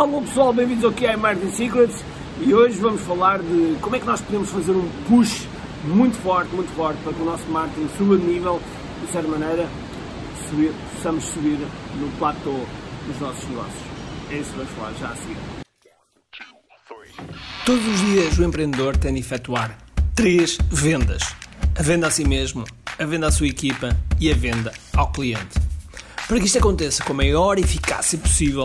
Alô pessoal, bem-vindos ao QI Marketing Secrets e hoje vamos falar de como é que nós podemos fazer um push muito forte, muito forte para que o nosso marketing suba de nível e de certa maneira subir, possamos subir no platô dos nossos negócios. É isso que vamos falar já a seguir. Todos os dias o empreendedor tem de efetuar três vendas: a venda a si mesmo, a venda à sua equipa e a venda ao cliente. Para que isto aconteça com a maior eficácia possível,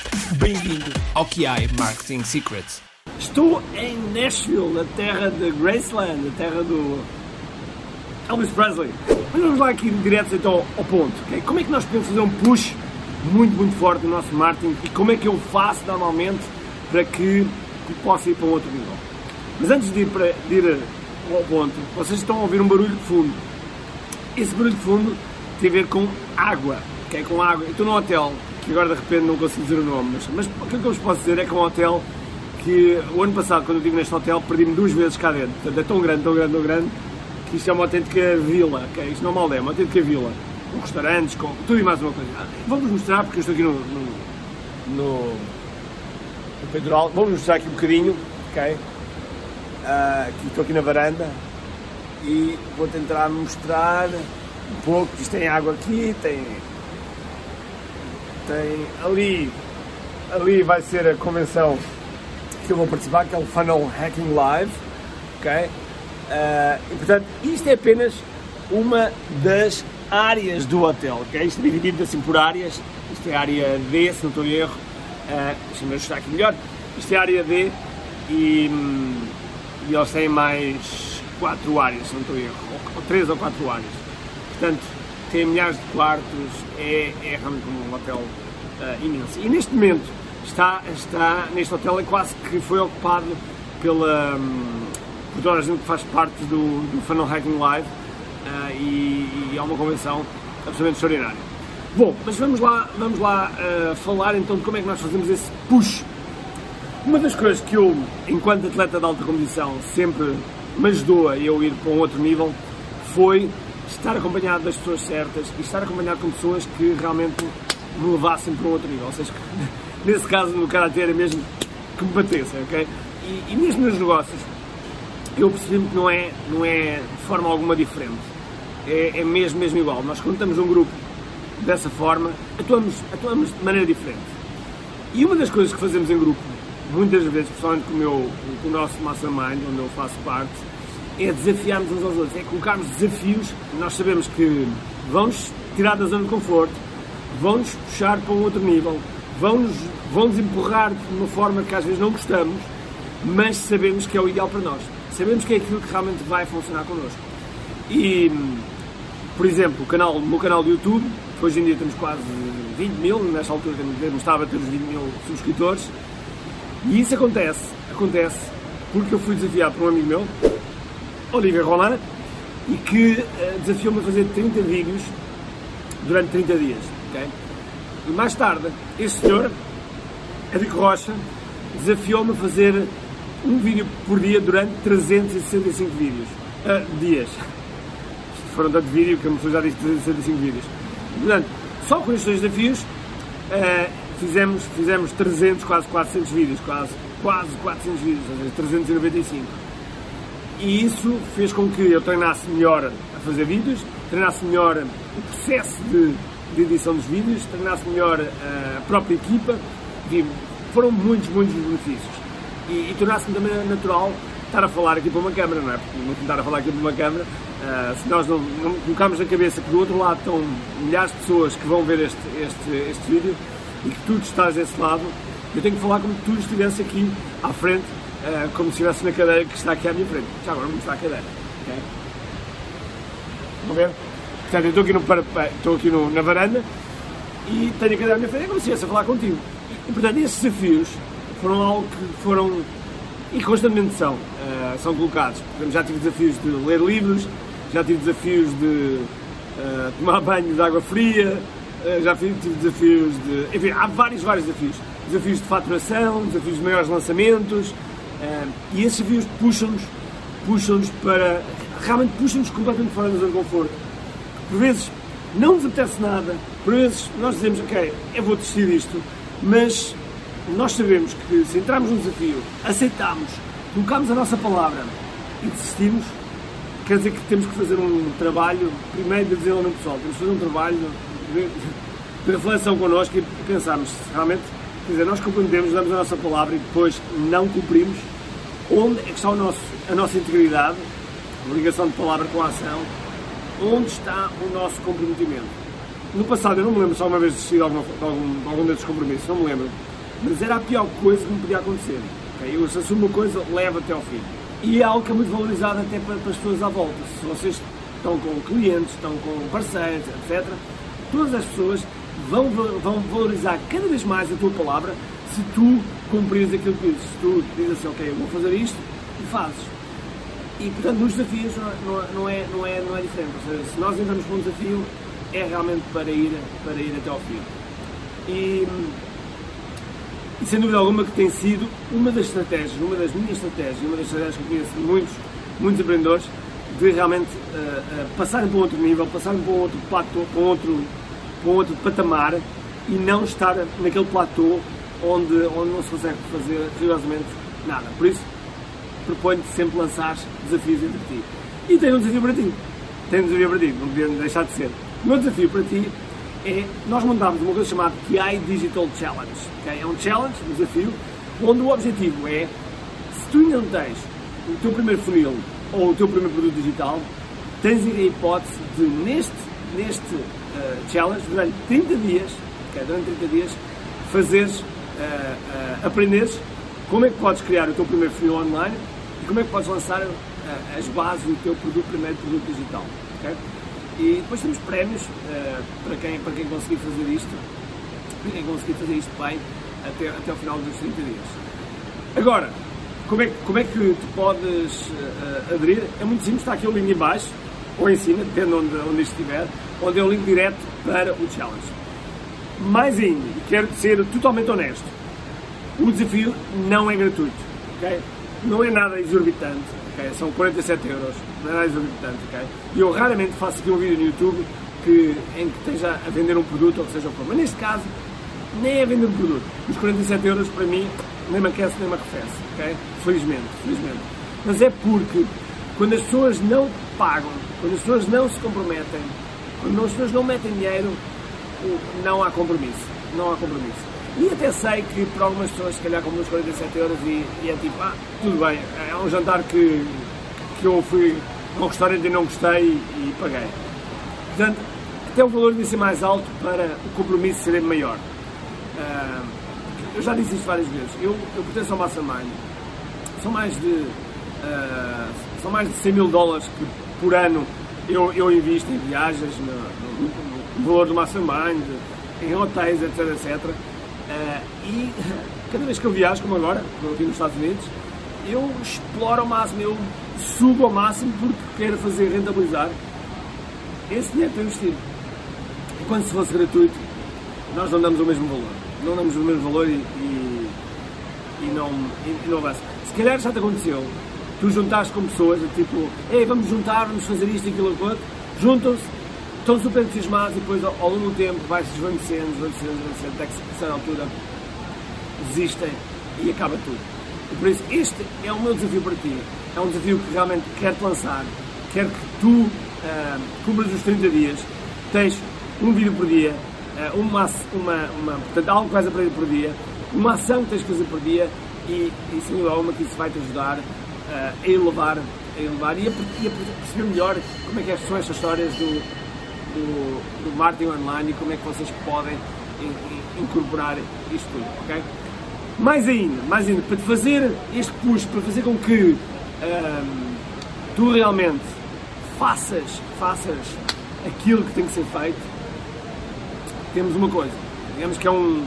Bem-vindo ao QI Marketing Secrets. Estou em Nashville, na terra de Graceland, a terra do Elvis Presley. Mas vamos lá aqui direto então ao ponto. Okay? Como é que nós podemos fazer um push muito, muito forte no nosso marketing e como é que eu faço normalmente para que, que possa ir para um outro nível? Mas antes de ir, para, de ir ao ponto, vocês estão a ouvir um barulho de fundo. Esse barulho de fundo tem a ver com água, okay? com água. Eu estou num hotel, que agora de repente não consigo dizer o nome, mas, mas que eu vos posso dizer é que é um hotel que o ano passado, quando eu estive neste hotel, perdi-me duas vezes cá dentro. Portanto, é tão grande, tão grande, tão grande, que isto é uma autêntica vila, okay? isto não é uma aldeia, é uma autêntica vila. Com restaurantes, com tudo e mais uma coisa. Vamos mostrar, porque eu estou aqui no, no, no, no peitoral, vamos mostrar aqui um bocadinho, ok? Uh, aqui, estou aqui na varanda e vou tentar mostrar um pouco. Isto tem água aqui, tem, tem ali, ali vai ser a convenção que eu vou participar, que é o Funnel Hacking Live, ok? Uh, e portanto, isto é apenas uma das áreas do hotel, ok? Isto é dividido assim por áreas. Isto é a área D, se não estou em erro. Uh, Deixa-me ajustar aqui melhor. Isto é a área D e. Hum, e eles têm mais quatro áreas, se não estou em erro, ou, três ou quatro áreas. Portanto, tem milhares de quartos, é, é realmente um hotel uh, imenso. E neste momento, está, está neste hotel é quase que foi ocupado pela, um, por toda a gente que faz parte do, do Funnel Hacking Live uh, e, e, é uma convenção absolutamente extraordinária. Bom, mas vamos lá, vamos lá uh, falar então de como é que nós fazemos esse push uma das coisas que eu, enquanto atleta de alta competição, sempre me ajudou a eu ir para um outro nível foi estar acompanhado das pessoas certas e estar acompanhado com pessoas que realmente me levassem para um outro nível. Ou seja, nesse caso, no Karate era mesmo que me batessem, ok? E, e mesmo nos negócios, eu percebi que não é, não é de forma alguma diferente. É, é mesmo, mesmo igual. Nós, quando estamos num grupo dessa forma, atuamos, atuamos de maneira diferente. E uma das coisas que fazemos em grupo muitas vezes, principalmente com o, meu, com o nosso mastermind, onde eu faço parte, é desafiarmos uns aos outros, é colocarmos desafios. Nós sabemos que vão-nos tirar da zona de conforto, vão-nos puxar para um outro nível, vão-nos vão -nos empurrar de uma forma que às vezes não gostamos, mas sabemos que é o ideal para nós. Sabemos que é aquilo que realmente vai funcionar connosco. E, por exemplo, o, canal, o meu canal do YouTube, hoje em dia temos quase 20 mil, nesta altura estava a ter os 20 mil subscritores, e isso acontece, acontece porque eu fui desafiado por um amigo meu, Olivia Roland, e que uh, desafiou-me a fazer 30 vídeos durante 30 dias. Okay? E mais tarde, este senhor, Érico Rocha, desafiou-me a fazer um vídeo por dia durante 365 vídeos. Uh, dias. Foram tanto vídeo que a pessoa já disse 365 vídeos. Portanto, só com estes dois desafios, uh, fizemos, fizemos 300, quase 400 vídeos, quase, quase 400 vídeos, ou seja, 395. E isso fez com que eu treinasse melhor a fazer vídeos, treinasse melhor o processo de, de edição dos vídeos, treinasse melhor a própria equipa, foram muitos, muitos benefícios. E, e tornasse-me também natural estar a falar aqui para uma câmara, não é? Porque não tentar a falar aqui para uma câmara, uh, se nós não, não colocarmos na cabeça que do outro lado estão milhares de pessoas que vão ver este, este, este vídeo, e que tu estás desse lado, eu tenho que falar como se tu estivesse aqui à frente, uh, como se estivesse na cadeira que está aqui à minha frente. Já agora vamos mostrar a cadeira. Okay? Vão ver? Portanto, eu estou aqui, no, estou aqui no, na varanda e tenho a cadeira à minha frente, é como se estivesse a falar contigo. E, portanto, esses desafios foram algo que foram e constantemente são, uh, são colocados. Já tive desafios de ler livros, já tive desafios de uh, tomar banho de água fria, uh, já tive desafios de. Enfim, há vários, vários desafios. Desafios de faturação, desafios de maiores lançamentos, e esses desafios puxam-nos puxam-nos para. realmente puxam-nos completamente fora da zona de conforto. Por vezes não nos apetece nada, por vezes nós dizemos, ok, eu vou desistir disto, mas nós sabemos que se entrarmos num desafio, aceitamos, colocamos a nossa palavra e desistimos, quer dizer que temos que fazer um trabalho, primeiro de desenvolvimento pessoal, temos que fazer um trabalho de, de reflexão connosco e pensarmos se realmente, quer dizer, nós compreendemos, damos a nossa palavra e depois não cumprimos, onde é que está nosso, a nossa integridade, a ligação de palavra com a ação, onde está o nosso comprometimento. No passado, eu não me lembro se alguma vez desisti de, de, algum, de algum desses compromissos, não me lembro mas era a pior coisa que me podia acontecer. Okay? Eu, se assumo uma coisa, levo até ao fim. E é algo que é muito valorizado até para, para as pessoas à volta. Se vocês estão com clientes, estão com parceiros, etc., todas as pessoas vão, vão valorizar cada vez mais a tua palavra se tu cumprires aquilo que dizes. Se tu dizes assim, ok, eu vou fazer isto, e fazes. E, portanto, nos desafios não, é, não, é, não, é, não é diferente. Ou seja, se nós entramos um desafio, é realmente para ir, para ir até ao fim. E e sem dúvida alguma que tem sido uma das estratégias, uma das minhas estratégias, uma das estratégias que eu conheço muitos, muitos empreendedores, de realmente uh, uh, passarem para um outro nível, passarem para um outro platô, para um outro, para outro patamar e não estar naquele platô onde, onde não se consegue fazer rigorosamente nada. Por isso, proponho-te sempre lançar desafios entre ti. E tenho um desafio para ti. Tenho um desafio para ti, não podia deixar de ser. O meu desafio para ti é nós montámos uma coisa chamada TI Digital Challenge. Okay? É um challenge, um desafio, onde o objetivo é, se tu ainda não tens o teu primeiro funil ou o teu primeiro produto digital, tens a hipótese de, neste, neste challenge, durante 30 dias, okay? durante 30 dias, fazeres, uh, uh, aprenderes como é que podes criar o teu primeiro funil online e como é que podes lançar as bases do teu produto, primeiro produto digital. Okay? E depois temos prémios uh, para, quem, para quem conseguir fazer isto, para quem conseguir fazer isto bem até, até final dos 30 dias. Agora, como é, como é que podes uh, aderir? É muito simples, está aqui o link em baixo, ou em cima, depende onde, onde estiver, onde é o link direto para o challenge. Mais ainda, quero ser totalmente honesto, o desafio não é gratuito, ok? Não é nada exorbitante, okay? são 47 euros, não é nada exorbitante. Okay? E eu raramente faço aqui um vídeo no YouTube que, em que esteja a vender um produto ou que seja o que for. Mas neste caso, nem é vender um produto. Os 47 euros para mim nem me aquece nem me arrefece. Okay? Felizmente, felizmente. Mas é porque quando as pessoas não pagam, quando as pessoas não se comprometem, quando as pessoas não metem dinheiro, não há compromisso. Não há compromisso. E até sei que para algumas pessoas, se calhar, como os 47 euros, e, e, é tipo, ah, tudo bem, é um jantar que, que eu fui a um restaurante e não gostei e, e paguei. Portanto, até o valor devia ser mais alto para o compromisso ser maior. Uh, eu já disse isto várias vezes. Eu, eu pertenço ao Mastermind. São mais de, uh, são mais de 100 mil dólares por ano eu, eu invisto em viagens, no, no, no valor do Mastermind, em hotéis, etc, etc. Uh, e cada vez que eu viajo, como agora, aqui nos Estados Unidos, eu exploro ao máximo, eu subo ao máximo porque quero fazer rentabilizar esse dinheiro para investir. E quando se fosse gratuito, nós não damos o mesmo valor. Não damos o mesmo valor e, e, e não, e, não avança. Se calhar já te aconteceu, tu juntaste com pessoas, tipo, ei, vamos juntar, vamos fazer isto e aquilo outro, juntam-se, estão super entusiasmados e depois ao, longo do tempo vai-se desvanecendo, desvanecendo, desvanecendo, até que a altura desistem e acaba tudo. E por isso este é o meu desafio para ti. É um desafio que realmente quero-te lançar. Quero que tu uh, cumpras os 30 dias, tens um vídeo por dia, uh, uma, uma, uma, portanto, algo que vais aprender por dia, uma ação que tens que fazer por dia e, e sem dúvida alguma que isso vai-te ajudar uh, a elevar, a elevar e a, e a perceber melhor como é que são estas histórias do, do, do marketing online e como é que vocês podem incorporar isto tudo, ok? Mais ainda, mais ainda, para fazer este push, para fazer com que um, tu realmente faças, faças aquilo que tem que ser feito, temos uma coisa, digamos que é, um,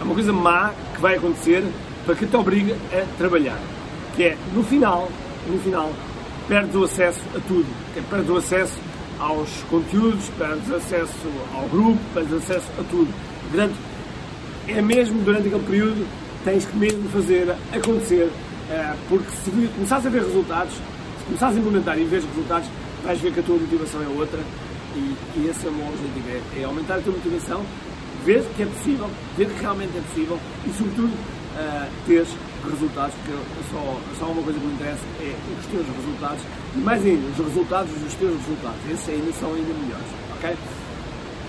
é uma coisa má que vai acontecer, para que te obriga a trabalhar. Que é, no final, no final, perdes o acesso a tudo. É, perdes o acesso aos conteúdos, perdes acesso ao grupo, perdes acesso a tudo. Portanto, é mesmo durante aquele período tens que mesmo fazer acontecer, eh, porque se começares a ver resultados, se começares a implementar e ver resultados, vais ver que a tua motivação é outra e, e esse é o meu objetivo, é, aumentar a tua motivação, ver que é possível, ver que realmente é possível e sobretudo uh, teres resultados, porque só, só uma coisa que me interessa é os teus resultados e mais ainda, os resultados dos teus resultados. Esses ainda são ainda melhores, ok?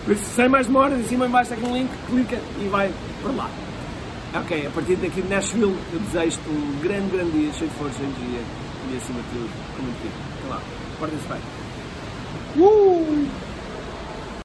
Por isso, sem mais demoras, em cima e embaixo está aqui um link, clica e vai para lá. Ok, a partir daqui de Nashville, eu desejo-te um grande, grande dia, cheio de força, energia e acima de tudo, com muito tempo. Até lá, portem-se bem. Uh!